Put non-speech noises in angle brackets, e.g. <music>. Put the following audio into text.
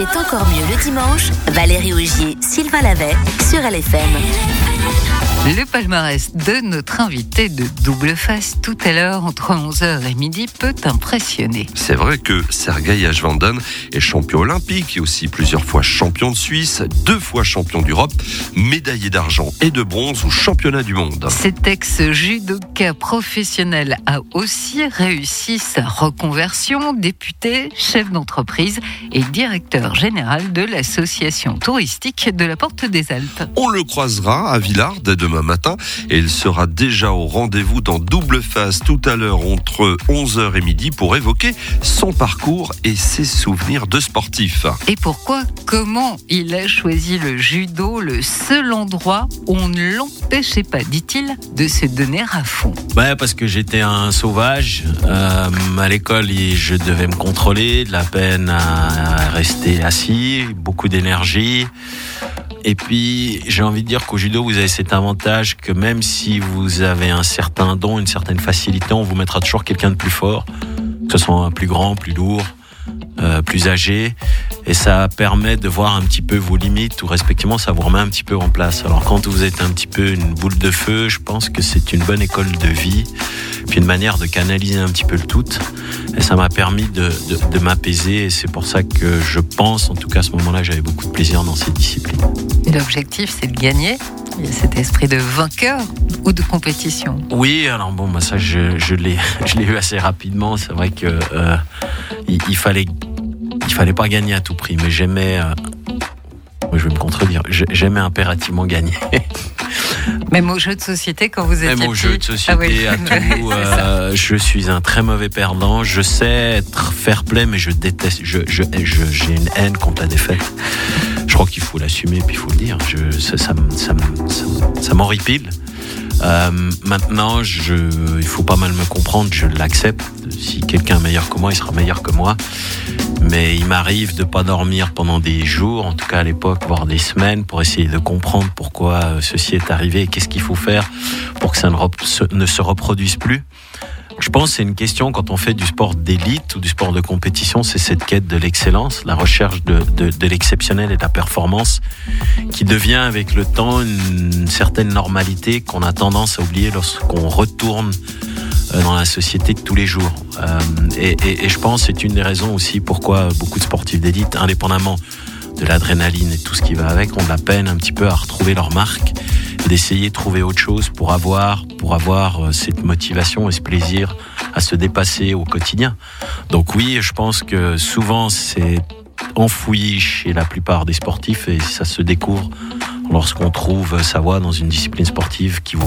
C'est encore mieux le dimanche. Valérie Augier, Sylvain Lavet sur LFM. Le palmarès de notre invité de double face tout à l'heure entre 11h et midi peut impressionner. C'est vrai que Sergei Ajvandan est champion olympique et aussi plusieurs fois champion de Suisse, deux fois champion d'Europe, médaillé d'argent et de bronze au championnat du monde. Cet ex-judoka professionnel a aussi réussi sa reconversion, député, chef d'entreprise et directeur général de l'association touristique de la Porte des Alpes. On le croisera à Villard dès demain matin et il sera déjà au rendez-vous dans double face tout à l'heure entre 11h et midi pour évoquer son parcours et ses souvenirs de sportif. Et pourquoi? Comment il a choisi le judo, le seul endroit où on ne l'empêchait pas, dit-il, de se donner à fond? Ouais, parce que j'étais un sauvage. Euh, à l'école, je devais me contrôler, de la peine à rester assis, beaucoup d'énergie. Et puis, j'ai envie de dire qu'au judo, vous avez cet avantage que même si vous avez un certain don, une certaine facilité, on vous mettra toujours quelqu'un de plus fort, que ce soit plus grand, plus lourd, euh, plus âgé. Et ça permet de voir un petit peu vos limites ou respectivement, ça vous remet un petit peu en place. Alors quand vous êtes un petit peu une boule de feu, je pense que c'est une bonne école de vie, puis une manière de canaliser un petit peu le tout. Et ça m'a permis de, de, de m'apaiser et c'est pour ça que je pense, en tout cas à ce moment-là, j'avais beaucoup de plaisir dans cette discipline. L'objectif, c'est de gagner. Il y a cet esprit de vainqueur ou de compétition. Oui, alors bon, bah ça, je, je l'ai, <laughs> je l'ai eu assez rapidement. C'est vrai que euh, il, il, fallait, il fallait pas gagner à tout prix, mais j'aimais. Euh, je vais me contredire. J'aimais impérativement gagner. <laughs> Même aux jeux de société, quand vous étiez Même aux jeux de société, ah oui. à <laughs> tout. Euh, je suis un très mauvais perdant. Je sais être fair play, mais je déteste. Je, je, je, j'ai une haine contre la défaite. Je crois qu'il faut l'assumer, puis il faut le dire. Je, ça, ça, ça, ça, ça m'horripile. Euh, maintenant, je, il faut pas mal me comprendre, je l'accepte. Si quelqu'un est meilleur que moi, il sera meilleur que moi. Mais il m'arrive de pas dormir pendant des jours, en tout cas à l'époque, voire des semaines, pour essayer de comprendre pourquoi ceci est arrivé et qu'est-ce qu'il faut faire pour que ça ne, ne se reproduise plus. Je pense que c'est une question quand on fait du sport d'élite ou du sport de compétition, c'est cette quête de l'excellence, la recherche de, de, de l'exceptionnel et de la performance qui devient avec le temps une certaine normalité qu'on a tendance à oublier lorsqu'on retourne dans la société de tous les jours. Euh, et, et, et, je pense que c'est une des raisons aussi pourquoi beaucoup de sportifs d'élite, indépendamment de l'adrénaline et tout ce qui va avec, ont de la peine un petit peu à retrouver leur marque d'essayer de trouver autre chose pour avoir, pour avoir cette motivation et ce plaisir à se dépasser au quotidien. Donc oui, je pense que souvent c'est enfoui chez la plupart des sportifs et ça se découvre lorsqu'on trouve sa voie dans une discipline sportive qui vous